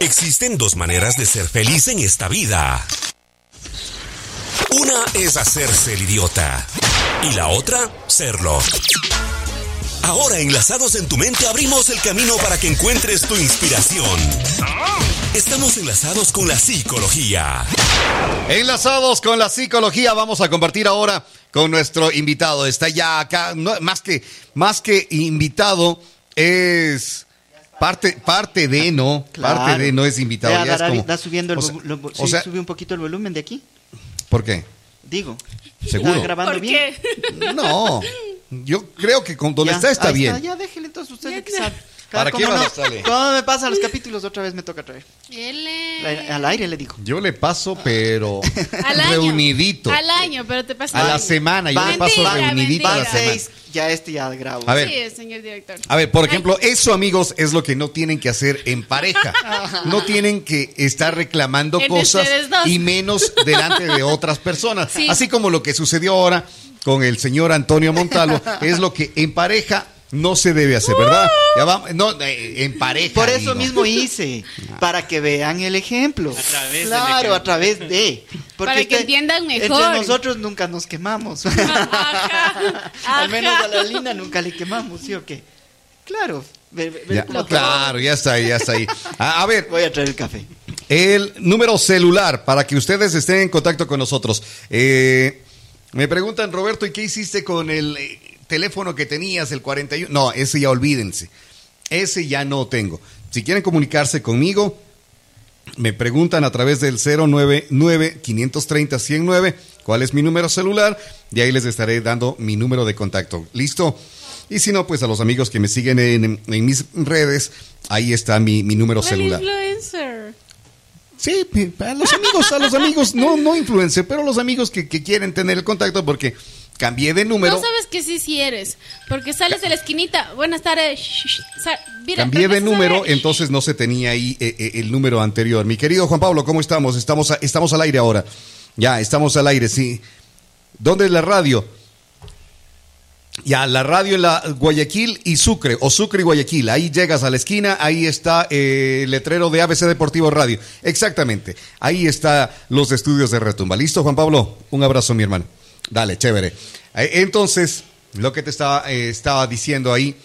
Existen dos maneras de ser feliz en esta vida. Una es hacerse el idiota y la otra, serlo. Ahora, enlazados en tu mente, abrimos el camino para que encuentres tu inspiración. Estamos enlazados con la psicología. Enlazados con la psicología, vamos a compartir ahora con nuestro invitado. Está ya acá, más, que, más que invitado, es parte, parte de, ¿no? Parte de, no es invitado. ya es subiendo el o sea, sube un poquito el volumen de aquí. ¿Por qué? Digo. ¿Seguro? ¿Está grabando ¿Por bien? qué? No. Yo creo que con donde Ya, está está ahí bien. ya déjele entonces usted Ya que está. sabe. ¿Para ¿Cómo qué vas no? a salir? ¿Cómo me pasa los capítulos? Otra vez me toca traer. L. Al aire le digo. Yo le paso, pero Al año. reunidito. Al año, pero te pasa A la semana, yo le paso Mentira, reunidito a la mentira. Semana. seis, ya este ya grabo. A ver. Sí, señor director. A ver, por ejemplo, eso, amigos, es lo que no tienen que hacer en pareja. No tienen que estar reclamando cosas y menos delante de otras personas. Sí. Así como lo que sucedió ahora con el señor Antonio Montalo, es lo que en pareja no se debe hacer, ¿verdad? Ya vamos, no, eh, en pareja. Por eso digo. mismo hice, para que vean el ejemplo. A través claro, a través de. Porque Para que usted- entiendan mejor. Entre nosotros nunca nos quemamos. Ajá, Al menos a la Lina nunca le quemamos, ¿sí o qué? Claro. ve- ve- Ya, claro, ya está ahí, ya está ahí. A, a ver, Voy a traer el café. El número celular para que ustedes estén en contacto con nosotros. Eh, me preguntan, Roberto, ¿y qué hiciste con el eh, teléfono que tenías, el 41? No, ese ya olvídense. Ese ya no tengo. Si quieren comunicarse conmigo, me preguntan a través del 099-530-109 cuál es mi número celular y ahí les estaré dando mi número de contacto. ¿Listo? Y si no, pues a los amigos que me siguen en, en mis redes, ahí está mi, mi número El celular. influencer. Sí, a los amigos, a los amigos, no, no influencer, pero los amigos que, que quieren tener el contacto porque cambié de número, No sabes que sí, sí eres. Porque sales de la esquinita. Buenas tardes. Mira, cambié de número, entonces no se tenía ahí eh, eh, el número anterior. Mi querido Juan Pablo, ¿cómo estamos? Estamos, a- estamos al aire ahora. Ya, estamos al aire, sí. ¿Dónde es la radio? Ya, la radio en la Guayaquil y Sucre, o Sucre y Guayaquil. Ahí llegas a la esquina, ahí está eh, el letrero de ABC Deportivo Radio. Exactamente. Ahí está los estudios de Retumba. ¿Listo, Juan Pablo? Un abrazo, mi hermano. Dale, chévere. Eh, Entonces, lo que te estaba, eh, estaba diciendo ahí,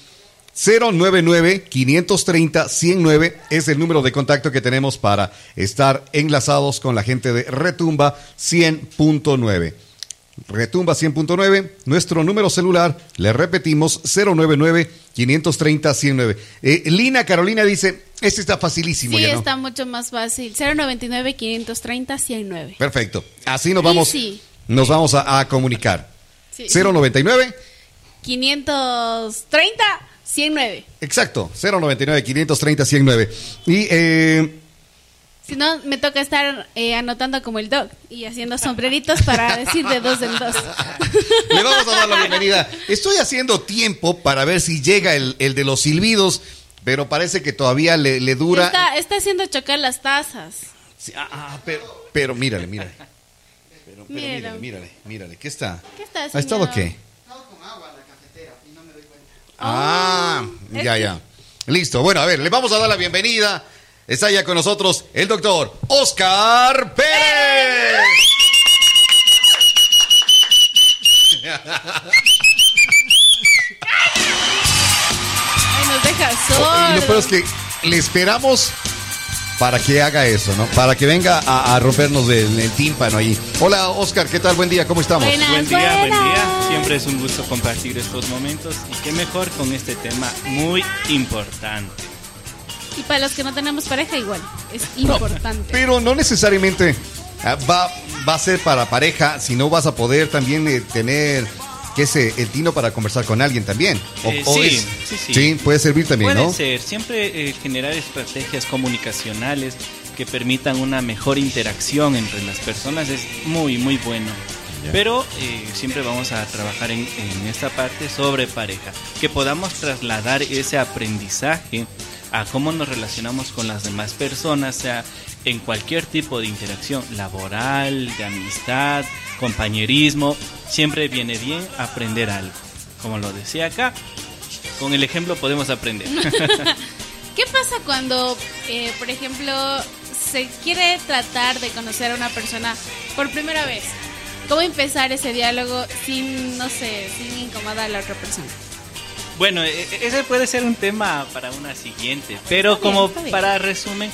099-530-109 es el número de contacto que tenemos para estar enlazados con la gente de Retumba 100.9. Retumba 100.9, nuestro número celular, le repetimos, 099-530-109. Eh, Lina Carolina dice, este está facilísimo. Sí, ya, ¿no? está mucho más fácil. 099-530-109. Perfecto. Así nos vamos, Easy. Nos vamos a, a comunicar. Sí. 099, 530-109. exacto, 099-530-109. Y eh, Si no, me toca estar eh, anotando como el dog y haciendo sombreritos para decir de dos en dos. Le vamos a dar la bienvenida. Estoy haciendo tiempo para ver si llega el, el de los silbidos, pero parece que todavía le, le dura. Está, está haciendo chocar las tazas. Sí, ah, ah, pero, pero mírale, mírale. Pero, pero Mira. mírale, mírale, mírale. ¿Qué está? ¿Qué está ¿Ha estado qué? Ah, ya, ya. Listo. Bueno, a ver, le vamos a dar la bienvenida. Está ya con nosotros el doctor Oscar Pérez. Ay, nos deja Y lo peor es que le esperamos para que haga eso, ¿no? Para que venga a, a rompernos el, el tímpano ahí. Hola, Oscar, ¿qué tal? Buen día, ¿cómo estamos? Buenas. Buen día, buen día. Siempre es un gusto compartir estos momentos y qué mejor con este tema muy importante. Y para los que no tenemos pareja, igual. Es No, importante. pero no necesariamente ah, va, va a ser para pareja, sino vas a poder también eh, tener, qué sé, el tino para conversar con alguien también. O- Eh, o sí, es- sí, sí. puede servir también, Puede ¿no? ser, siempre eh, generar estrategias comunicacionales que permitan una mejor interacción entre las personas es muy, muy bueno. Pero eh, siempre vamos a trabajar en, en esta parte sobre pareja, que podamos trasladar ese aprendizaje a cómo nos relacionamos con las demás personas, sea en cualquier tipo de interacción laboral, de amistad, compañerismo, siempre viene bien aprender algo. Como lo decía acá, con el ejemplo podemos aprender. ¿Qué pasa cuando, eh, por ejemplo, se quiere tratar de conocer a una persona por primera vez? ¿Cómo empezar ese diálogo sin, no sé, sin incomodar a la otra persona? Bueno, e- e- ese puede ser un tema para una siguiente, pero Está como bien. para resumen,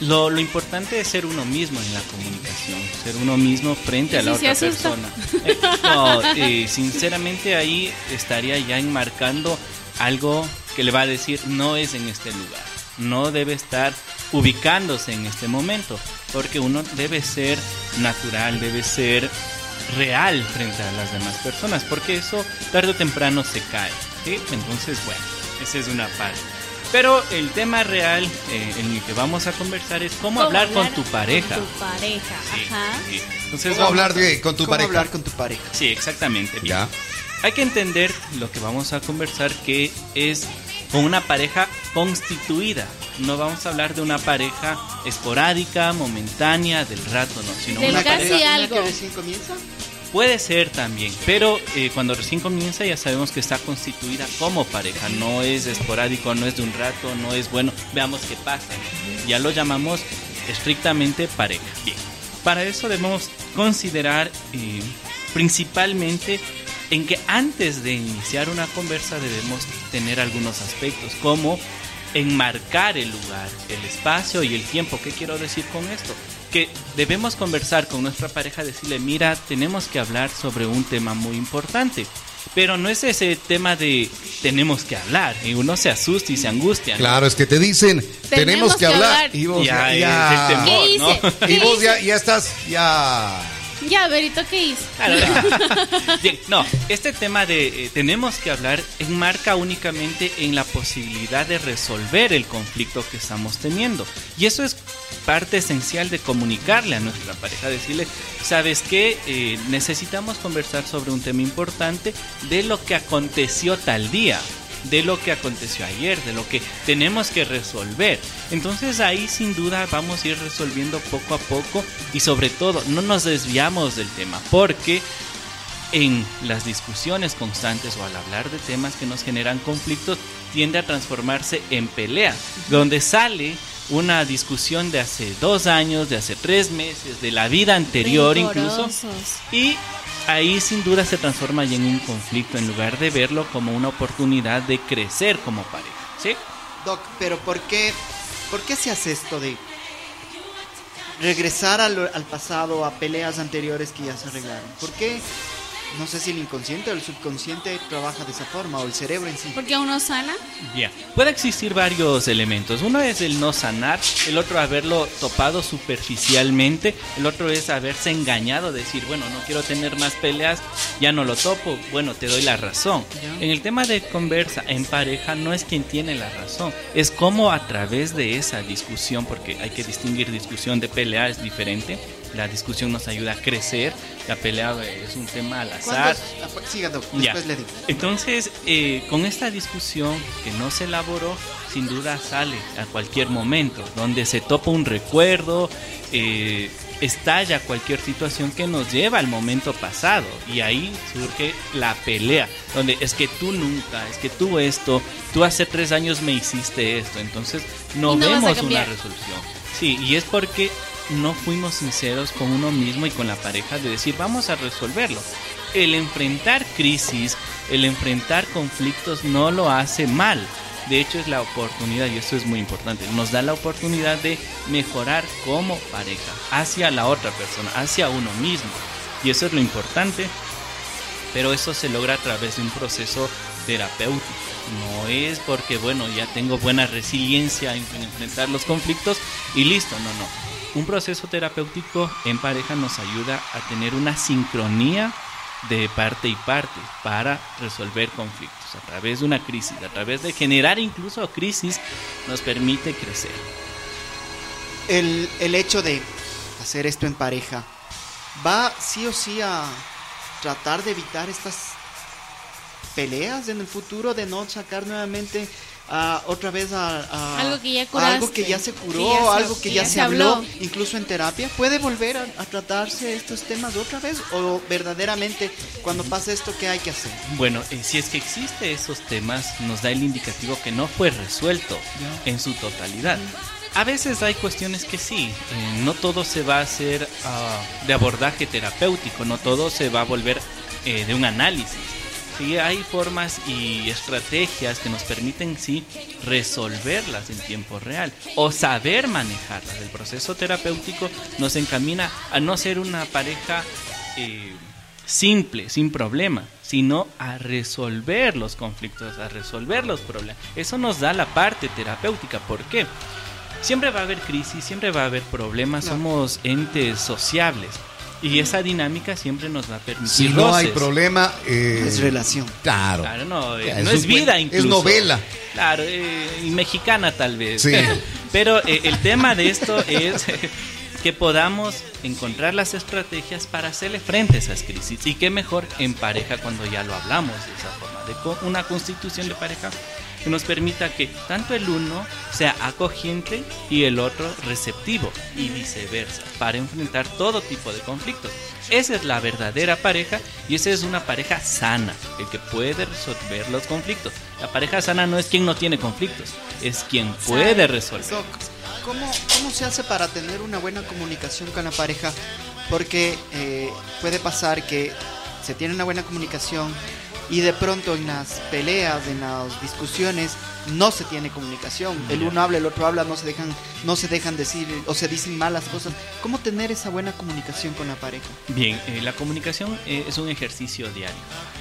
lo, lo importante es ser uno mismo en la comunicación, ser uno mismo frente ¿Y a la si otra persona. Eh, no, sinceramente ahí estaría ya enmarcando algo que le va a decir no es en este lugar, no debe estar ubicándose en este momento, porque uno debe ser natural, debe ser real frente a las demás personas, porque eso tarde o temprano se cae. ¿Sí? Entonces, bueno, esa es una parte. Pero el tema real eh, en el que vamos a conversar es cómo, hablar, con tu pareja. Con tu pareja, Sí, ajá. sí. Entonces, ¿Cómo vamos- hablar de, con tu ¿Cómo pareja? hablar con tu pareja? Sí, exactamente. Ya. Hay que entender lo que vamos a conversar que es con una pareja constituida. No vamos a hablar de una pareja esporádica, momentánea, del rato, no, sino Del una casi pareja ¿Una algo. que recién comienza? Puede ser también, pero eh, cuando recién comienza ya sabemos que está constituida como pareja, no es esporádico, no es de un rato, no es bueno, veamos qué pasa. Ya lo llamamos estrictamente pareja. Bien, para eso debemos considerar eh, principalmente en que antes de iniciar una conversa debemos tener algunos aspectos, como enmarcar el lugar, el espacio y el tiempo. ¿Qué quiero decir con esto? Que debemos conversar con nuestra pareja, decirle, mira, tenemos que hablar sobre un tema muy importante. Pero no es ese tema de tenemos que hablar y uno se asusta y se angustia. ¿no? Claro, es que te dicen, tenemos, que, hablar. Y vos Ya, ya, es ya- el temor, ¿Qué ¿no? hice? ¿Qué y vos ya, ya estás, ya. Ya, Berito, ¿qué? Claro. Bien, no, este tema de eh, tenemos que hablar enmarca únicamente en la posibilidad de resolver el conflicto que estamos teniendo. Y eso es parte esencial de comunicarle a nuestra pareja, decirle, sabes que necesitamos conversar sobre un tema importante de lo que aconteció tal día de lo que aconteció ayer, de lo que tenemos que resolver. Entonces ahí sin duda vamos a ir resolviendo poco a poco y sobre todo no nos desviamos del tema porque en las discusiones constantes o al hablar de temas que nos generan conflictos tiende a transformarse en pelea, donde sale una discusión de hace dos años, de hace tres meses, de la vida anterior incluso, y ahí sin duda se transforma en un conflicto en lugar de verlo como una oportunidad de crecer como pareja. ¿sí? Doc, pero ¿por qué, por qué se hace esto de regresar al, al pasado, a peleas anteriores que ya se arreglaron? ¿Por qué? No sé si el inconsciente o el subconsciente trabaja de esa forma, o el cerebro en sí. Porque uno sana. Ya. Puede existir varios elementos. Uno es el no sanar, el otro haberlo topado superficialmente, el otro es haberse engañado, decir, bueno, no quiero tener más peleas, ya no lo topo, bueno, te doy la razón. En el tema de conversa en pareja no es quien tiene la razón, es como a través de esa discusión, porque hay que distinguir discusión de pelea, es diferente. La discusión nos ayuda a crecer, la pelea es un tema al azar. ¿Cuándo- ah, pues, Doc, Ya. después le digo. Entonces, eh, con esta discusión que no se elaboró, sin duda sale a cualquier momento, donde se topa un recuerdo, eh, estalla cualquier situación que nos lleva al momento pasado y ahí surge la pelea, donde es que tú nunca, es que tú esto, tú hace tres años me hiciste esto, entonces no vemos una resolución. Sí, y es porque no fuimos sinceros con uno mismo y con la pareja de decir vamos a resolverlo. El enfrentar crisis, el enfrentar conflictos no lo hace mal. De hecho es la oportunidad, y esto es muy importante, nos da la oportunidad de mejorar como pareja, hacia la otra persona, hacia uno mismo. Y eso es lo importante, pero eso se logra a través de un proceso terapéutico. No es porque, bueno, ya tengo buena resiliencia en, en enfrentar los conflictos y listo, no, no. Un proceso terapéutico en pareja nos ayuda a tener una sincronía de parte y parte para resolver conflictos a través de una crisis, a través de generar incluso crisis, nos permite crecer. el, el hecho de hacer esto en pareja va sí o sí a tratar de evitar estas peleas en el futuro, de no sacar nuevamente a, otra vez a, a- Algo que ya curaste, algo que ya se curó, que ya se- algo que que ya, ya se se habló, habló. incluso en terapia, ¿puede volver a, a tratarse estos temas otra vez? ¿O verdaderamente cuando pasa esto, qué hay que hacer? Bueno, eh, si es que existe esos temas, nos da el indicativo que no fue resuelto en su totalidad. A veces hay cuestiones que sí, eh, no todo se va a hacer ah, de abordaje terapéutico, no todo se va a volver eh, de un análisis. Sí, hay formas y estrategias que nos permiten sí resolverlas en tiempo real o saber manejarlas. El proceso terapéutico nos encamina a no ser una pareja eh, simple, sin problema, sino a resolver los conflictos, a resolver los problemas. Eso nos da la parte terapéutica. ¿Por qué? Siempre va a haber crisis, siempre va a haber problemas, somos entes sociables. Y esa dinámica siempre nos va a permitir Si no hay problema, eh, Es relación. Claro. Claro, no, eh, no es es vida buen- incluso. es novela. Claro, eh, y mexicana tal vez. Sí. Pero eh, el tema de esto es que podamos encontrar las estrategias para hacerle frente a esas crisis. Y qué mejor en pareja cuando ya lo hablamos de esa forma, de co- una constitución de pareja que nos permita que tanto el uno sea acogiente y el otro receptivo y viceversa para enfrentar todo tipo de conflictos. Esa es la verdadera pareja y esa es una pareja sana, el que puede resolver los conflictos. La pareja sana no es quien no tiene conflictos, es quien puede resolver. ¿cómo, ¿cómo se hace para tener una buena comunicación con la pareja? Porque eh, puede pasar que se tiene una buena comunicación y de pronto en las peleas, en las discusiones, no se tiene comunicación. El uno habla, el otro habla, no se dejan, no se dejan decir o se dicen malas cosas. ¿Cómo tener esa buena comunicación con la pareja? Bien, eh, la comunicación eh, es un ejercicio diario.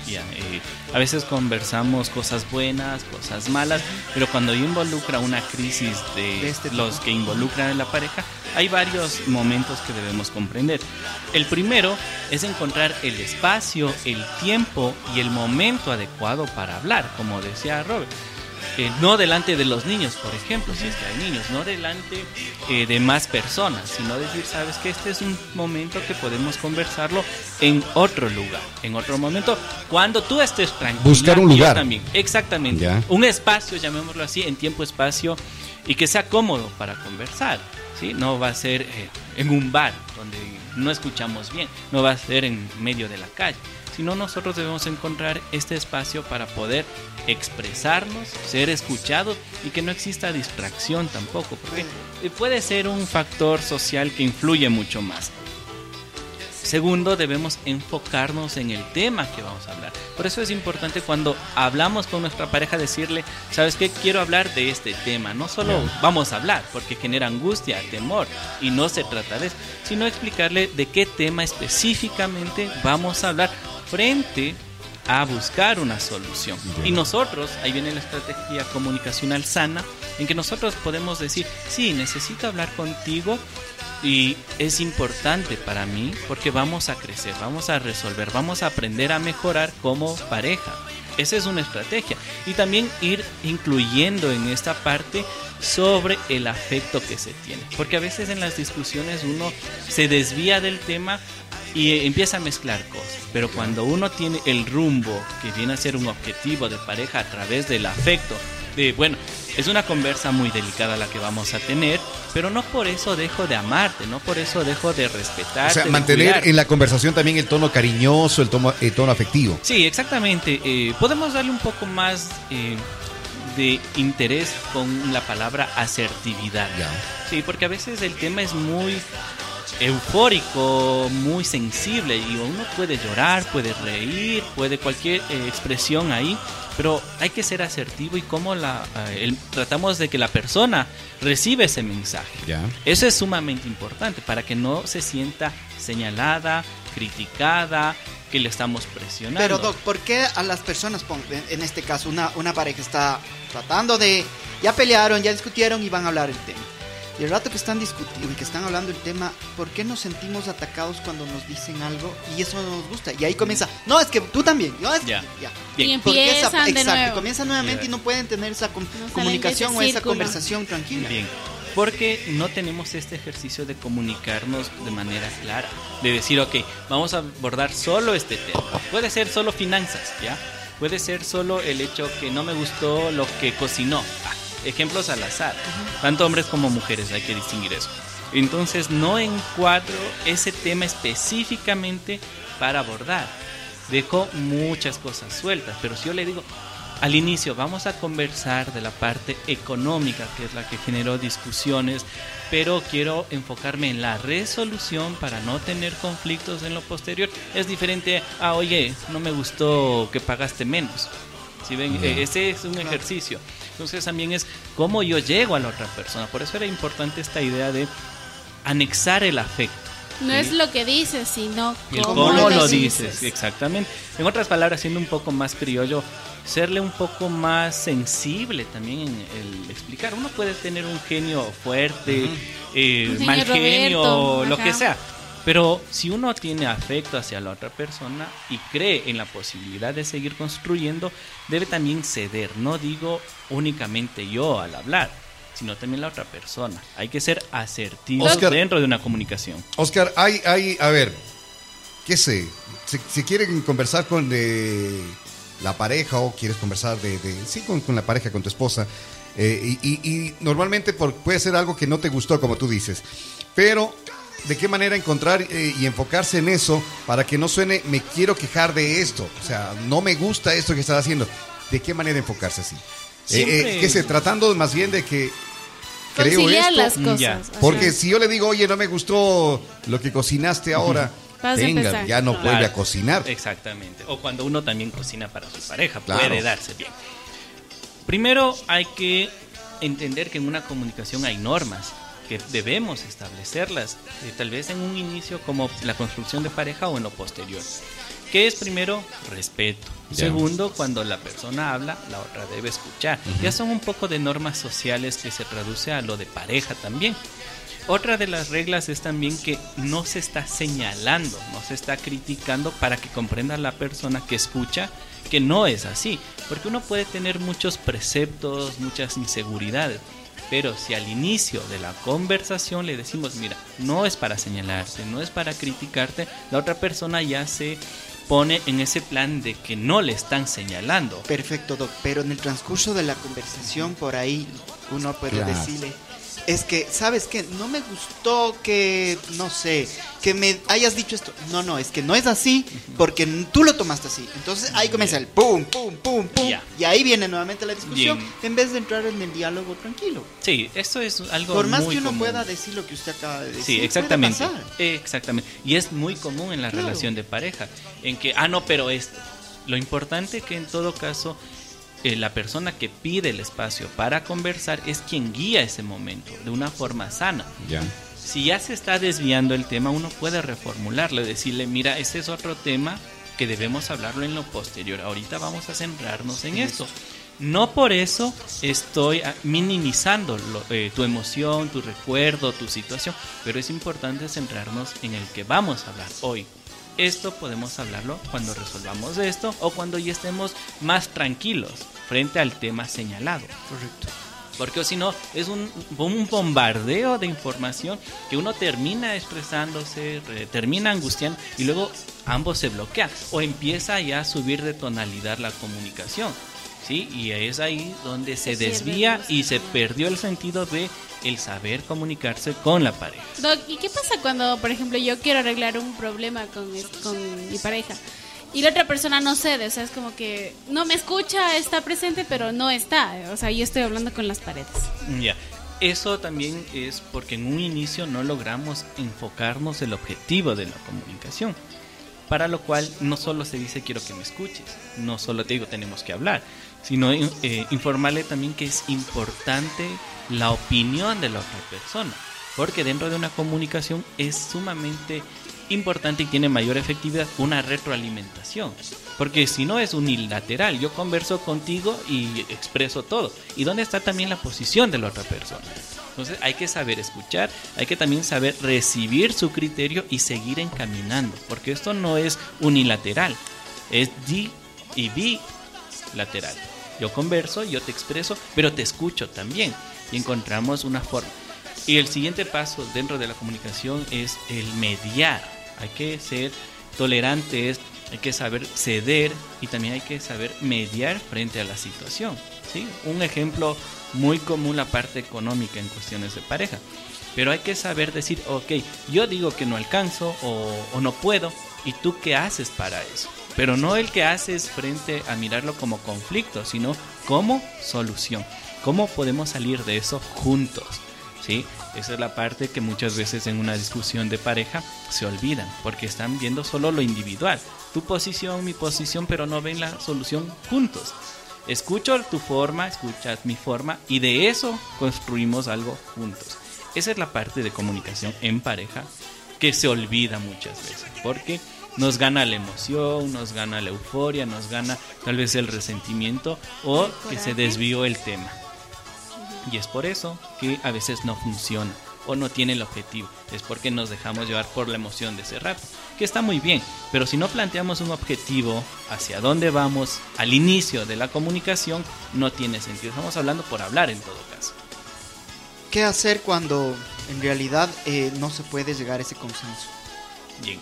Ya, eh, a veces conversamos cosas buenas, cosas malas, pero cuando involucra una crisis de, De este los que involucran a la pareja, hay varios momentos que debemos comprender. El primero es encontrar el espacio, el tiempo y el momento adecuado para hablar, como decía Robert. Eh, no delante de los niños, por ejemplo, si es que hay niños, no delante eh, de más personas, sino decir, sabes que este es un momento que podemos conversarlo en otro lugar, en otro momento, cuando tú estés tranquilo. Buscar un lugar. también, exactamente. Ya. Un espacio, llamémoslo así, en tiempo, espacio, y que sea cómodo para conversar. ¿sí? No va a ser eh, en un bar donde no escuchamos bien, no va a ser en medio de la calle, sino nosotros debemos encontrar este espacio para poder expresarnos, ser escuchados y que no exista distracción tampoco, porque eh, puede ser un factor social que influye mucho más. Segundo, debemos enfocarnos en el tema que vamos a hablar. Por eso es importante cuando hablamos con nuestra pareja decirle, ¿sabes qué? Quiero hablar de este tema. No solo vamos a hablar, porque genera angustia, temor, y no se trata de eso, sino explicarle de qué tema específicamente vamos a hablar frente a buscar una solución. Y nosotros, ahí viene la estrategia comunicacional sana, en que nosotros podemos decir, sí, necesito hablar contigo y es importante para mí porque vamos a crecer, vamos a resolver, vamos a aprender a mejorar como pareja. Esa es una estrategia. Y también ir incluyendo en esta parte sobre el afecto que se tiene. Porque a veces en las discusiones uno se desvía del tema y empieza a mezclar cosas. Pero cuando uno tiene el rumbo que viene a ser un objetivo de pareja a través del afecto, de bueno, es una conversa muy delicada la que vamos a tener, pero no por eso dejo de amarte, no por eso dejo de respetarte. O sea, mantener en la conversación también el tono cariñoso, el tono, el tono afectivo. Sí, exactamente. Eh, podemos darle un poco más eh, de interés con la palabra asertividad. Ya. Sí, porque a veces el tema es muy eufórico, muy sensible y uno puede llorar, puede reír, puede cualquier eh, expresión ahí, pero hay que ser asertivo y cómo la, eh, el- tratamos de que la persona recibe ese mensaje. Ya. Eso es sumamente importante para que no se sienta señalada, criticada, que le estamos presionando. Pero Doc, ¿por qué a las personas, en este caso una, una pareja está tratando de, ya pelearon, ya discutieron y van a hablar el tema? Y el rato que están discutiendo, que están hablando el tema, ¿por qué nos sentimos atacados cuando nos dicen algo y eso no nos gusta? Y ahí comienza, no, es que tú también, no, es que- Ya. ya. Bien. Y esa- de exacto, nuevo. comienza nuevamente y no pueden tener esa com- comunicación o esa conversación tranquila. Bien, porque no tenemos este ejercicio de comunicarnos de manera clara, de decir, ok, vamos a abordar solo este tema. Puede ser solo finanzas, ¿ya? Puede ser solo el hecho que no me gustó lo que cocinó. Ah, ejemplos al azar. Tanto hombres como mujeres, hay que distinguir eso. Entonces no encuadro ese tema específicamente para abordar. Dejo muchas cosas sueltas, pero si yo le digo, al inicio vamos a conversar de la parte económica, que es la que generó discusiones, pero quiero enfocarme en la resolución para no tener conflictos en lo posterior. Es diferente a, oye, no me gustó que pagaste menos. Si ven, eh, ese es un ejercicio. Entonces también es cómo yo llego a la otra persona. Por eso era importante esta idea de anexar el afecto. No es lo que dices, sino cómo, lo, dices. Exactamente. En otras palabras, siendo un poco más criollo, serle un poco más sensible también en el explicar. Uno puede tener un genio fuerte, eh, mal genio, lo que sea. Pero si uno tiene afecto hacia la otra persona y cree en la posibilidad de seguir construyendo, debe también ceder. No digo únicamente yo al hablar, sino también la otra persona. Hay que ser asertivos dentro de una comunicación. Oscar, hay, hay, a ver, qué sé, si, quieren conversar con la pareja o quieres conversar de, sí, con, la pareja, con tu esposa, eh, y, normalmente puede ser algo que no te gustó, como tú dices, pero de qué manera encontrar eh, y enfocarse en eso para que no suene me quiero quejar de esto, o sea, no me gusta esto que estás haciendo. ¿De qué manera enfocarse así? Eh, que se tratando más bien de que creo esto. las cosas. Porque si yo le digo, oye, no me gustó lo que cocinaste ahora, venga, ya no vuelve a cocinar. Exactamente. O cuando uno también cocina para su pareja, puede darse bien. Primero hay que entender que en una comunicación hay normas que debemos establecerlas, eh, tal vez en un inicio como la construcción de pareja o en lo posterior. ¿Qué es primero? Respeto. Segundo, cuando la persona habla, la otra debe escuchar. Ya son un poco de normas sociales que se traduce a lo de pareja también. Otra de las reglas es también que no se está señalando, no se está criticando para que comprenda la persona que escucha que no es así. Porque uno puede tener muchos preceptos, muchas inseguridades. Pero si al inicio de la conversación le decimos, mira, no es para señalarte, no es para criticarte, la otra persona ya se pone en ese plan de que no le están señalando. Perfecto, Doc, pero en el transcurso de la conversación por ahí uno puede decirle, es que, ¿sabes qué? No me gustó que, no sé, que me hayas dicho esto. No, no, es que no es así porque tú lo tomaste así. Entonces ahí comienza el pum, pum, pum, pum. Y ahí viene nuevamente la discusión en vez de entrar en el diálogo tranquilo. Sí, esto es algo Por más que uno pueda decir lo que usted acaba de decir. Sí, exactamente. Exactamente. Y es muy común en la relación de pareja. En que, ah, no, pero esto. Lo importante que en todo caso eh, la persona que pide el espacio para conversar es quien guía ese momento de una forma sana. Ya. Si ya se está desviando el tema, uno puede reformularlo y decirle, mira, ese es otro tema que debemos hablarlo en lo posterior. Ahorita vamos a centrarnos en esto. No por eso estoy ah, minimizando eh, tu emoción, tu recuerdo, tu situación, pero es importante centrarnos en el que vamos a hablar hoy. Esto podemos hablarlo cuando resolvamos esto o cuando ya estemos más tranquilos frente al tema señalado. Correcto. Porque si no, es un, un, bombardeo de información que uno termina expresándose, termina angustiando y luego ambos se bloquean o empieza ya a subir de tonalidad la comunicación. ¿sí? Y es ahí donde se desvía y se perdió el sentido de el saber comunicarse con la pareja. Doc, ¿y qué pasa cuando, por ejemplo, yo quiero arreglar un problema con, con mi pareja? Y la otra persona no cede, o sea, es como que no me escucha, está presente, pero no está, o sea, yo estoy hablando con las paredes. Ya, eso también es porque en un inicio no logramos enfocarnos el objetivo de la comunicación, para lo cual no solo se dice quiero que me escuches, no solo te digo tenemos que hablar, sino eh, informarle también que es importante la opinión de la otra persona, porque dentro de una comunicación es sumamente importante y tiene mayor efectividad una retroalimentación. Porque si no es unilateral, yo converso contigo y expreso todo. ¿Y dónde está también la posición de la otra persona? Entonces hay que saber escuchar, hay que también saber recibir su criterio y seguir encaminando. Porque esto no es unilateral, es di y bilateral. Yo converso, yo te expreso, pero te escucho también. Y encontramos una forma. Y el siguiente paso dentro de la comunicación es el mediar. Hay que ser tolerantes, hay que saber ceder y también hay que saber mediar frente a la situación. ¿sí? Un ejemplo muy común la parte económica en cuestiones de pareja. Pero hay que saber decir, ok, yo digo que no alcanzo o, o no puedo, ¿y tú qué haces para eso? Pero no el que haces frente a mirarlo como conflicto, sino como solución. ¿Cómo podemos salir de eso juntos? ¿Sí? Esa es la parte que muchas veces en una discusión de pareja se olvidan, porque están viendo solo lo individual. Tu posición, mi posición, pero no ven la solución juntos. Escucho tu forma, escuchas mi forma y de eso construimos algo juntos. Esa es la parte de comunicación en pareja que se olvida muchas veces, porque nos gana la emoción, nos gana la euforia, nos gana tal vez el resentimiento o que se desvió el tema. Y es por eso que a veces no funciona o no tiene el objetivo. Es porque nos dejamos llevar por la emoción de ese rato, que está muy bien. Pero si no planteamos un objetivo hacia dónde vamos al inicio de la comunicación, no tiene sentido. Estamos hablando por hablar en todo caso. ¿Qué hacer cuando en realidad eh, no se puede llegar a ese consenso? Bien.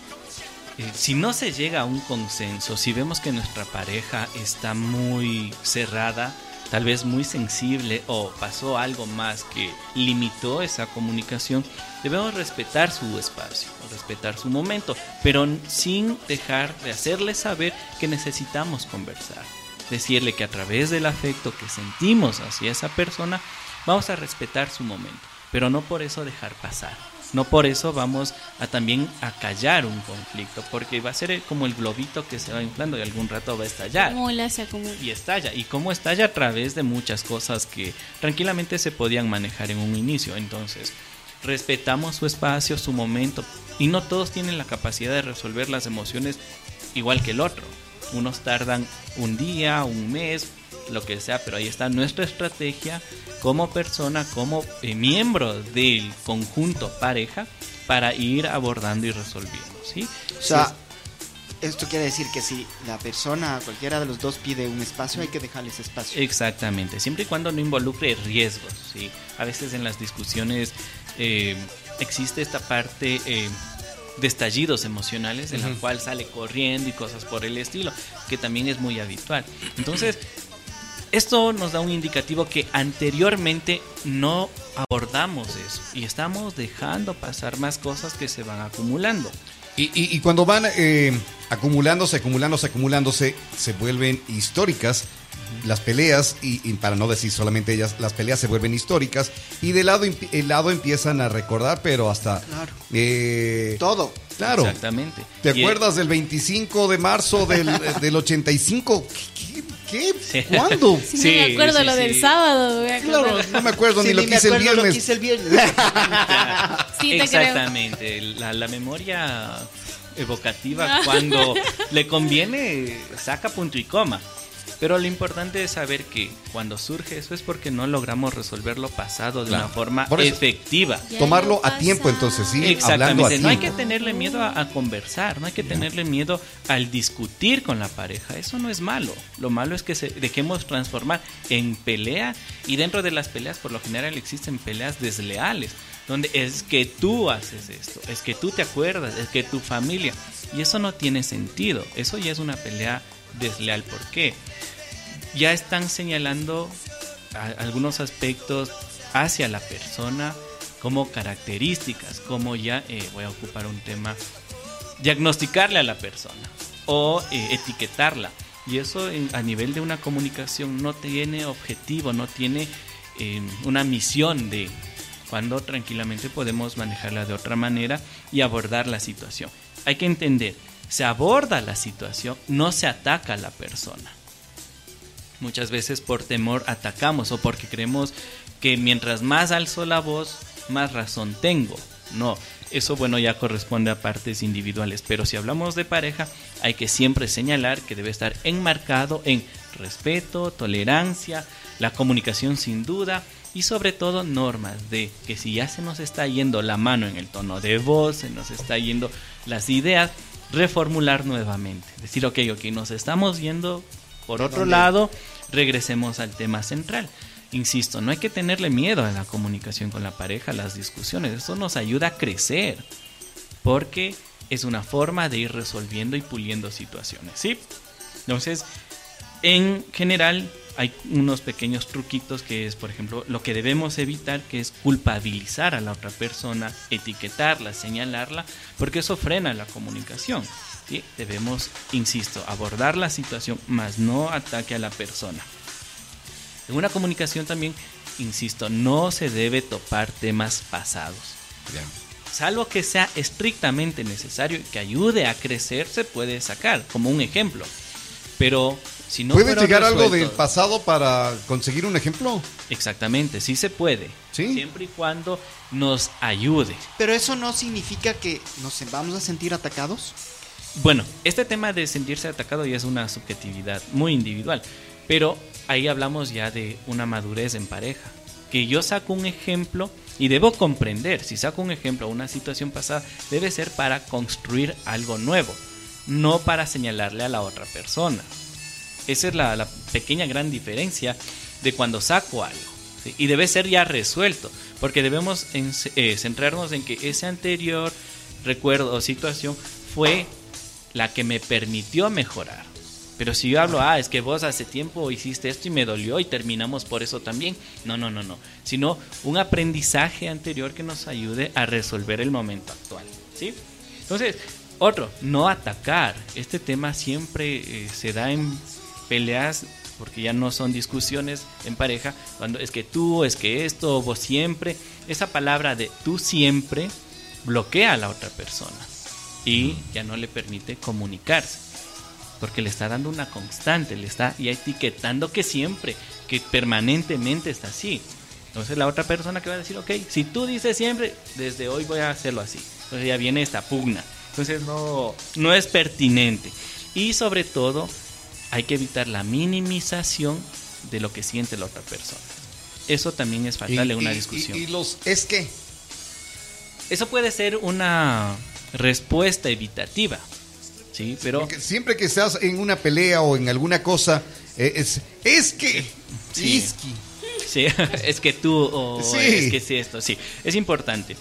Eh, si no se llega a un consenso, si vemos que nuestra pareja está muy cerrada, tal vez muy sensible o pasó algo más que limitó esa comunicación, debemos respetar su espacio, respetar su momento, pero sin dejar de hacerle saber que necesitamos conversar. Decirle que a través del afecto que sentimos hacia esa persona, vamos a respetar su momento, pero no por eso dejar pasar. No por eso vamos a también a callar un conflicto, porque va a ser como el globito que se va inflando y algún rato va a estallar. Y estalla. Y cómo estalla a través de muchas cosas que tranquilamente se podían manejar en un inicio. Entonces, respetamos su espacio, su momento. Y no todos tienen la capacidad de resolver las emociones igual que el otro. Unos tardan un día, un mes, lo que sea, pero ahí está nuestra estrategia como persona, como eh, miembro del conjunto pareja para ir abordando y resolviendo, ¿sí? O sea, esto quiere decir que si la persona, cualquiera de los dos pide un espacio, hay que dejarle ese espacio. Exactamente, siempre y cuando no involucre riesgos, ¿sí? A veces en las discusiones eh, existe esta parte... Eh, de estallidos emocionales en la cual sale corriendo y cosas por el estilo, que también es muy habitual. Entonces, esto nos da un indicativo que anteriormente no abordamos eso y estamos dejando pasar más cosas que se van acumulando. Y, cuando van eh, acumulándose, acumulándose, acumulándose, se vuelven históricas las peleas, y, para no decir solamente ellas, las peleas se vuelven históricas y de lado, el lado empiezan a recordar, pero hasta... Claro. Eh, Todo. Claro. Exactamente. ¿Te acuerdas del 25 de marzo del, del 85? ¿Qué? ¿Qué? ¿Cuándo? Sí, me acuerdo lo del sábado. Claro, no me acuerdo ni lo que hice el viernes. Lo que hice el viernes. sí, Exactamente. La, la memoria evocativa, cuando le conviene, saca punto y coma. Pero lo importante es saber que cuando surge eso es porque no logramos resolver lo pasado de una forma efectiva. Tomarlo a tiempo entonces, sí. Exactamente. no hay que tenerle miedo a, conversar, no hay que tenerle miedo al discutir con la pareja. Eso no es malo. Lo malo es que se dejemos transformar en pelea y dentro de las peleas por lo general existen peleas desleales donde es que tú haces esto, es que tú te acuerdas, es que tu familia. Y eso no tiene sentido. Eso ya es una pelea desleal. ¿Por qué? Ya están señalando algunos aspectos hacia la persona como características, como ya eh, voy a ocupar un tema, diagnosticarle a la persona o eh, etiquetarla. Y eso a nivel de una comunicación no tiene objetivo, no tiene eh, una misión de cuando tranquilamente podemos manejarla de otra manera y abordar la situación. Hay que entender, se aborda la situación, no se ataca a la persona. Muchas veces por temor atacamos o porque creemos que mientras más alzo la voz, más razón tengo. No, eso bueno ya corresponde a partes individuales, pero si hablamos de pareja, hay que siempre señalar que debe estar enmarcado en respeto, tolerancia, la comunicación sin duda y sobre todo normas de que si ya se nos está yendo la mano en el tono de voz, se nos está yendo las ideas, reformular nuevamente. Decir, ok, ok, nos estamos yendo por otro lado, regresemos al tema central. Insisto, no hay que tenerle miedo a la comunicación con la pareja, a las discusiones. Eso nos ayuda a crecer. Porque es una forma de ir resolviendo y puliendo situaciones, ¿sí? Entonces, en general hay unos pequeños truquitos que es, por ejemplo, lo que debemos evitar, que es culpabilizar a la otra persona, etiquetarla, señalarla, porque eso frena la comunicación. ¿sí? Debemos, insisto, abordar la situación, más no ataque a la persona. En una comunicación también, insisto, no se debe topar temas pasados. Salvo que sea estrictamente necesario y que ayude a crecer, se puede sacar, como un ejemplo. Pero si no ¿Puede llegar algo del pasado para conseguir un ejemplo? Exactamente, sí se puede. Sí. Siempre y cuando nos ayude. Pero eso no significa que nos vamos a sentir atacados. Bueno, este tema de sentirse atacado ya es una subjetividad muy individual, pero ahí hablamos ya de una madurez en pareja. Que yo saco un ejemplo y debo comprender, si saco un ejemplo a una situación pasada, debe ser para construir algo nuevo, no para señalarle a la otra persona. Esa es la, pequeña gran diferencia de cuando saco algo. Y debe ser ya resuelto, porque debemos eh, centrarnos en que ese anterior recuerdo o situación fue la que me permitió mejorar. Pero si yo hablo, ah, es que vos hace tiempo hiciste esto y me dolió y terminamos por eso también. No, no, no, no. Sino un aprendizaje anterior que nos ayude a resolver el momento actual. ¿Sí? Entonces, otro, no atacar. Este tema siempre eh, se da en peleas porque ya no son discusiones en pareja, cuando es que tú, es que esto, vos siempre, esa palabra de tú siempre bloquea a la otra persona y ya no le permite comunicarse, porque le está dando una constante, le está ya etiquetando que siempre, que permanentemente está así. Entonces la otra persona que va a decir, ok, si tú dices siempre, desde hoy voy a hacerlo así. Entonces ya viene esta pugna. Entonces no, no es pertinente. Y sobre todo, hay que evitar la minimización de lo que siente la otra persona. Eso también es fatal en una y- discusión. Y, y los es que Eso puede ser una respuesta evitativa. Sí, pero porque siempre que estás en una pelea o en alguna cosa eh, es es que Sí. es que Sí, es que tú o Sí. es que sí esto, sí, es importante.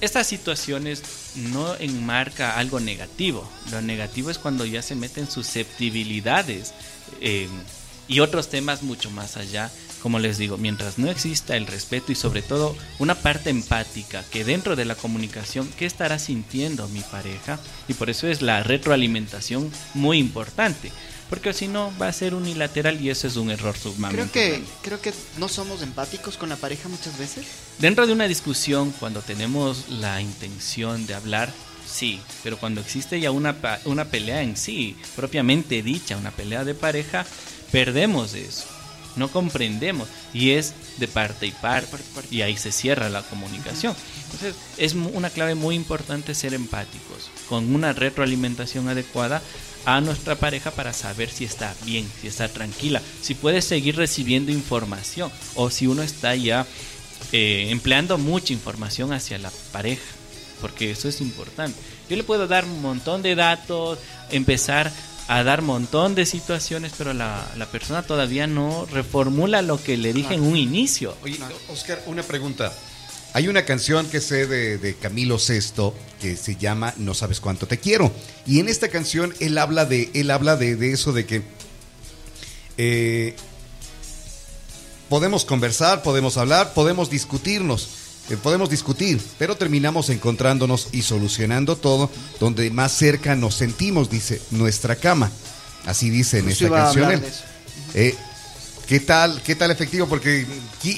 Estas situaciones no enmarca algo negativo. Lo negativo es cuando ya se meten susceptibilidades eh, y otros temas mucho más allá. Como les digo, mientras no exista el respeto y sobre todo una parte empática que dentro de la comunicación, ¿qué estará sintiendo mi pareja? Y por eso es la retroalimentación muy importante. Porque si no va a ser unilateral y eso es un error sumamente Creo que, grande. creo que no somos empáticos con la pareja muchas veces. Dentro de una discusión, cuando tenemos la intención de hablar, sí, pero cuando existe ya una, una pelea en sí, propiamente dicha, una pelea de pareja, perdemos eso, no comprendemos y es de parte y parte, y ahí se cierra la comunicación. Entonces es una clave muy importante ser empáticos, con una retroalimentación adecuada a nuestra pareja para saber si está bien, si está tranquila, si puede seguir recibiendo información o si uno está ya eh, empleando mucha información hacia la pareja, porque eso es importante. Yo le puedo dar un montón de datos, empezar a dar un montón de situaciones, pero la, la persona todavía no reformula lo que le dije en un inicio. Oye, Oscar, una pregunta. Hay una canción que sé de, de Camilo Sesto que se llama No sabes cuánto te quiero. Y en esta canción él habla de, él habla de, de eso de que eh, podemos conversar, podemos hablar, podemos discutirnos, eh, podemos discutir, pero terminamos encontrándonos y solucionando todo donde más cerca nos sentimos, dice, nuestra cama. Así dice en Justo esta canción. Eh, ¿Qué tal, qué tal efectivo? Porque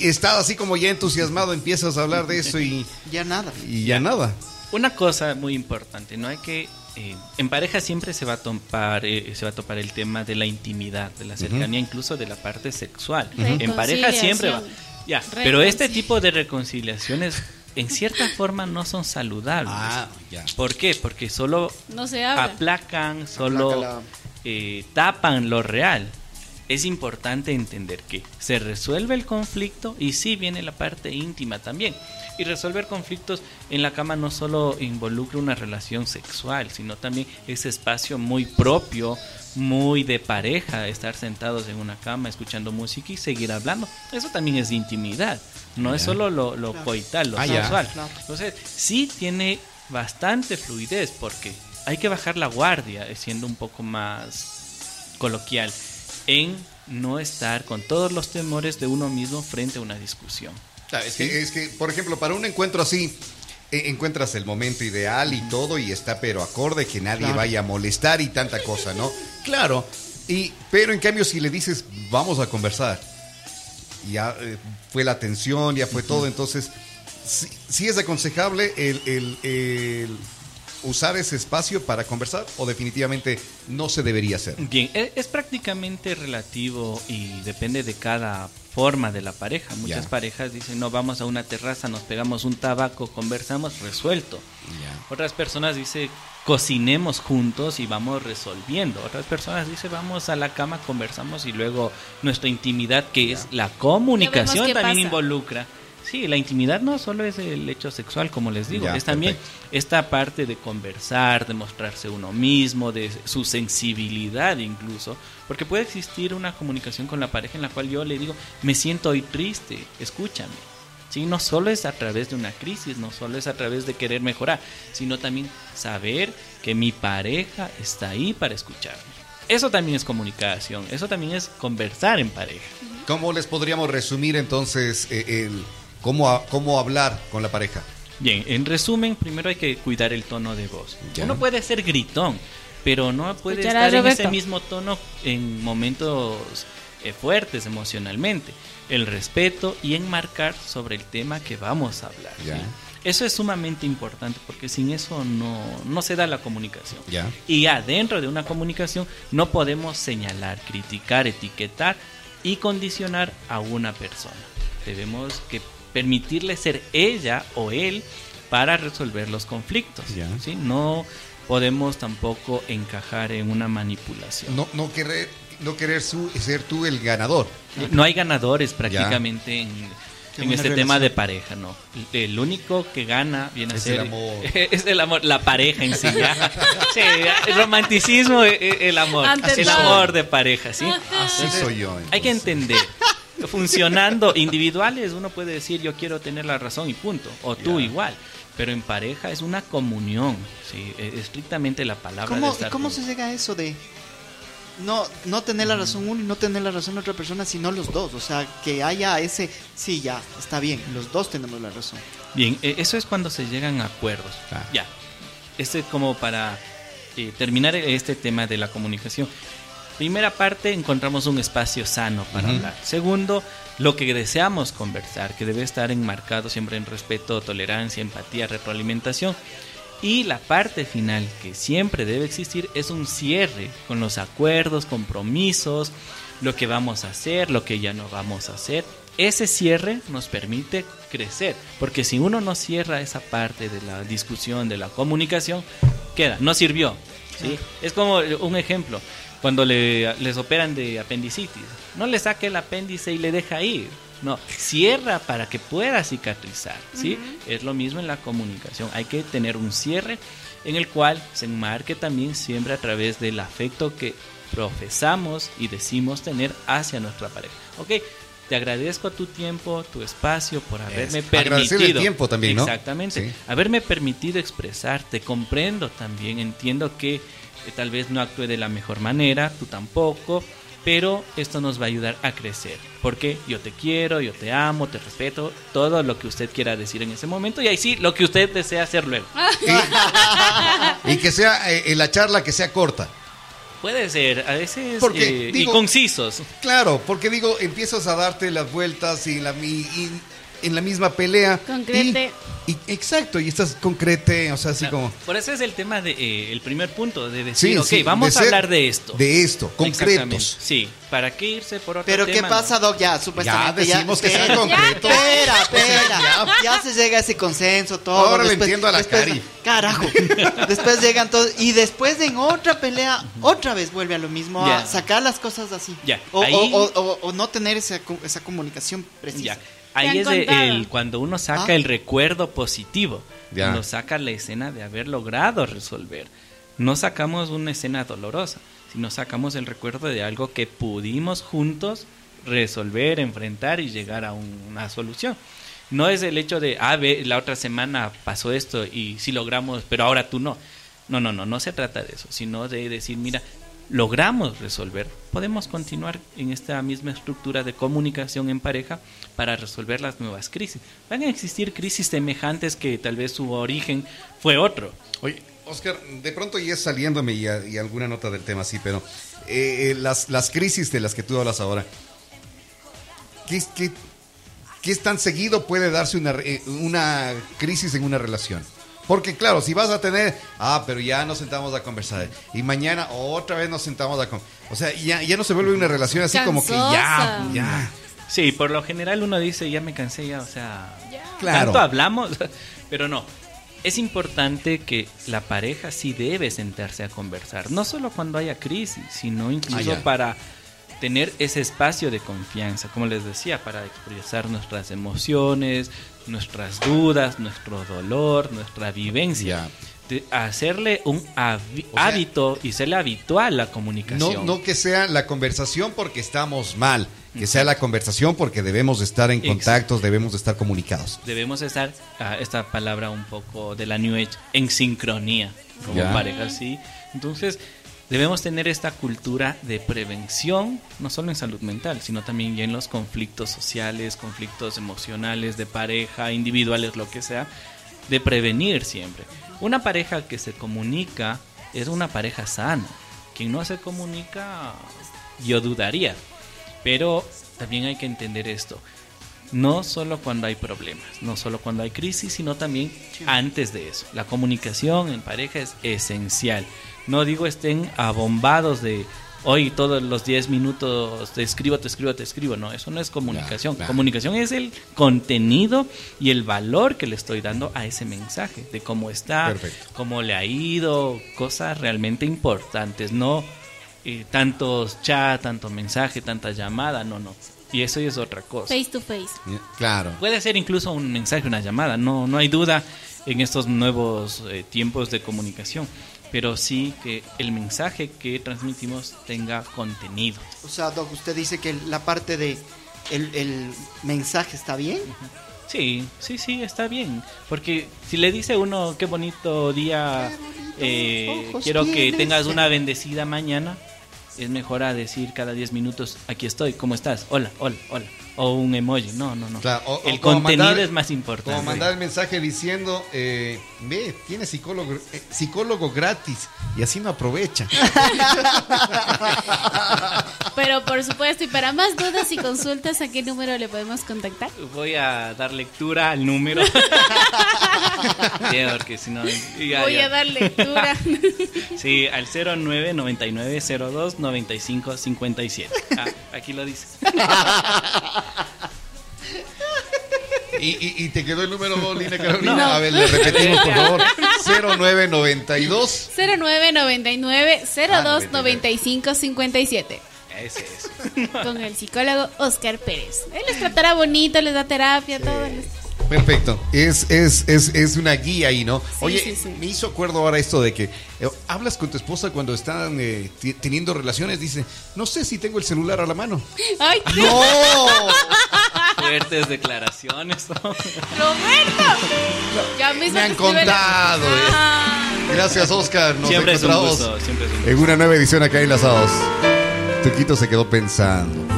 estás así como ya entusiasmado, empiezas a hablar de eso y, Ya nada. y ya nada. Una cosa muy importante, no hay que eh, en pareja siempre se va a topar eh, se va a topar el tema de la intimidad, de la cercanía, incluso de la parte sexual. En pareja siempre va. Ya, pero este tipo de reconciliaciones en cierta forma no son saludables. Ah, ya. ¿Por qué? Porque solo No se aplacan, solo eh, tapan lo real. Es importante entender que se resuelve el conflicto y sí viene la parte íntima también. Y resolver conflictos en la cama no solo involucra una relación sexual, sino también ese espacio muy propio, muy de pareja, estar sentados en una cama escuchando música y seguir hablando. Eso también es intimidad, no es solo lo, lo Claro. coital, lo Ah, sexual. Claro. Entonces, sí tiene bastante fluidez porque hay que bajar la guardia, eh, siendo un poco más coloquial, en no estar con todos los temores de uno mismo frente a una discusión. es, que, es que, por ejemplo, para un encuentro así, eh, encuentras el momento ideal y todo y está pero acorde que nadie vaya a molestar y tanta cosa, ¿no? Claro, y, pero en cambio si le dices vamos a conversar, ya eh, fue la atención, ya fue todo, entonces sí, es aconsejable el, usar ese espacio para conversar o definitivamente no se debería hacer? Bien, e, es, prácticamente relativo y depende de cada forma de la pareja. Muchas parejas dicen, no, vamos a una terraza, nos pegamos un tabaco, conversamos, resuelto. Otras personas dicen, cocinemos juntos y vamos resolviendo. Otras personas dicen, vamos a la cama, conversamos y luego nuestra intimidad, que es la comunicación, también involucra Sí, la intimidad no solo es el hecho sexual, como les digo, es también esta parte de conversar, de mostrarse uno mismo, de su sensibilidad incluso, porque puede existir una comunicación con la pareja en la cual yo le digo, me siento hoy triste, escúchame. Sí, no solo es a través de una crisis, no solo es a través de querer mejorar, sino también saber que mi pareja está ahí para escucharme. Eso también es comunicación, eso también es conversar en pareja. ¿Cómo les podríamos resumir entonces eh, el, ¿Cómo, ¿Cómo hablar con la pareja? Bien, en resumen, primero hay que cuidar el tono de voz. Uno puede ser gritón, pero no puede estar en ese mismo tono en momentos eh, fuertes emocionalmente. El respeto y enmarcar sobre el tema que vamos a hablar. Eso es sumamente importante porque sin eso no, no se da la comunicación. Y adentro de una comunicación no podemos señalar, criticar, etiquetar y condicionar a una persona. Debemos que permitirle ser ella o él para resolver los conflictos. ¿sí? No podemos tampoco encajar en una manipulación. No, no querer, no querer ser tú el ganador. No hay ganadores prácticamente en, este tema de pareja, ¿no? El único que gana viene a ser... El amor. es el amor, la pareja en sí. sí el romanticismo, e, e, el amor. el amor de pareja, ¿sí? Así soy yo. Hay que entender funcionando individuales, uno puede decir yo quiero tener la razón y punto, o tú igual. Pero en pareja es una comunión, sí, e, estrictamente la palabra. ¿Cómo, ¿cómo se llega a eso de no, no tener la razón uno y no tener la razón otra persona, sino los dos? O sea, que haya ese, sí, ya, está bien, los dos tenemos la razón. Bien, e, eso es cuando se llegan a acuerdos. Ya, este como para eh, terminar este tema de la comunicación. Primera parte, encontramos un espacio sano para hablar. Segundo, lo que deseamos conversar, que debe estar enmarcado siempre en respeto, tolerancia, empatía, retroalimentación. Y la parte final que siempre debe existir es un cierre con los acuerdos, compromisos, lo que vamos a hacer, lo que ya no vamos a hacer. Ese cierre nos permite crecer, porque si uno no cierra esa parte de la discusión, de la comunicación, queda, no sirvió. ¿sí? Es como un ejemplo, cuando le, les operan de apendicitis. No le saque el apéndice y le deja ir. No, cierra para que pueda cicatrizar. ¿sí? Es lo mismo en la comunicación. Hay que tener un cierre en el cual se enmarque también siempre a través del afecto que profesamos y decimos tener hacia nuestra pareja. Ok, te agradezco tu tiempo, tu espacio, por haberme permitido. el tiempo también, ¿no? Exactamente. Haberme permitido expresarte. Comprendo también, entiendo que tal vez no actúe de la mejor manera, tú tampoco, pero esto nos va a ayudar a crecer. Porque yo te quiero, yo te amo, te respeto, todo lo que usted quiera decir en ese momento y ahí sí, lo que usted desea hacer luego. y, que sea eh, la charla que sea corta. Puede ser, a veces porque, eh, y concisos. Claro, porque digo, empiezas a darte las vueltas y la en la misma pelea. Concrete. Y, exacto, y estás concrete, o sea, así como... Por eso es el tema de eh, el primer punto, de decir, ok, vamos a hablar de esto. De esto, concretos. Sí, ¿para qué irse por otro Pero ¿qué pasa, Doc? Ya, supuestamente ya decimos que sea concreto. Espera, espera. Ya, se llega a ese consenso, todo. Ahora le entiendo a la cari. Carajo. después llegan todos, y después en otra pelea, otra vez vuelve a lo mismo, a sacar las cosas así. Ya. O, o, o, no tener esa, esa comunicación precisa. Ya. Ahí es el, cuando uno saca ah. el recuerdo positivo, cuando saca la escena de haber logrado resolver. No sacamos una escena dolorosa, sino sacamos el recuerdo de algo que pudimos juntos resolver, enfrentar y llegar a una solución. No es el hecho de, ah, ve, la otra semana pasó esto y sí logramos, pero ahora tú no. No, no, no, no se trata de eso, sino de decir, mira, logramos resolver, podemos continuar en esta misma estructura de comunicación en pareja para resolver las nuevas crisis. Van a existir crisis semejantes que tal vez su origen fue otro. Oye, Oscar, de pronto ya saliéndome y, y alguna nota del tema, sí, pero eh, eh, las, las crisis de las que tú hablas ahora, ¿qué, qué, qué tan seguido puede darse una, eh, una crisis en una relación? Porque claro, si vas a tener, ah, pero ya nos sentamos a conversar. Y mañana otra vez nos sentamos a conversar. O sea, ya, ya no se vuelve una relación así como que ya, ya. Sí, por lo general uno dice, ya me cansé, ya, o sea, Claro. tanto hablamos, pero no. Es importante que la pareja sí debe sentarse a conversar, no solo cuando haya crisis, sino incluso Ah, para tener ese espacio de confianza, como les decía, para expresar nuestras emociones, nuestras dudas, nuestro dolor, nuestra vivencia. De hacerle un habi- O sea- hábito y serle habitual la No, comunicación. no que sea la conversación porque estamos mal, que sea la conversación porque debemos de estar en contactos, debemos de estar comunicados. debemos estar, ah, esta palabra un poco de la New Age, en sincronía como Ya. pareja, ¿sí? Entonces, debemos tener esta cultura de prevención, no solo en salud mental, sino también ya en los conflictos sociales, conflictos emocionales, de pareja, individuales, lo que sea, de prevenir siempre. Una pareja que se comunica es una pareja sana. Quien no se comunica, yo dudaría. Pero también hay que entender esto. No solo cuando hay problemas, no solo cuando hay crisis, sino también antes de eso. La comunicación en pareja es esencial. No digo estén abombados de hoy todos los 10 minutos te escribo, te escribo, te escribo. No, eso no es comunicación. Comunicación es el contenido y el valor que le estoy dando a ese mensaje, de cómo está, Perfecto. cómo le ha ido, cosas realmente importantes, no eh, tantos chat, tanto mensaje, tanta llamada, no, no. Y eso ya es otra cosa. Face to face. Claro. Puede ser incluso un mensaje, una llamada, no, no hay duda en estos nuevos eh, tiempos de comunicación, pero sí que el mensaje que transmitimos tenga contenido. O sea, Doc, usted dice que la parte de el, el mensaje está bien. Sí, sí, sí, está bien, porque si le dice uno qué bonito día, eh, quiero que tienes". tengas una bendecida mañana, es mejor a decir cada 10 minutos, aquí estoy, ¿cómo estás? Hola, hola, hola. O un emoji, no, no, no. Claro, o- o el contenido mandar- es más importante. Como mandar el mensaje diciendo, eh, ve, tiene psicólogo, eh, psicólogo gratis y así no aprovecha. Pero por supuesto, y para más dudas y consultas, ¿a qué número le podemos contactar? Voy a dar lectura al número. Sí, porque si no. ya, Voy ya. a dar lectura. Sí, al 0999-029557. Ah, aquí lo dice. ¿Y, y, y te quedó el número, Lina Carolina? No. A ver, le repetimos, por favor. 0992. 0999 0295 57 Ese es. con el psicólogo Oscar Pérez. Él les tratará bonito, les da terapia, todo. les- Perfecto. Es, es, es, es una guía ahí, ¿no? Oye, sí, sí. me hizo acuerdo ahora esto de que eh, hablas con tu esposa cuando están eh, teniendo relaciones. Dice, no sé si tengo el celular a la mano. ¡Ay, ¡No! Fuertes declaraciones. ¿no? Roberto! Ya Me han contado, eh. Ah. Gracias, Oscar. Nos Siempre es un encontramos gusto. Siempre es un gusto. en una nueva edición acá en Enlazados. Tuquito se quedó pensando.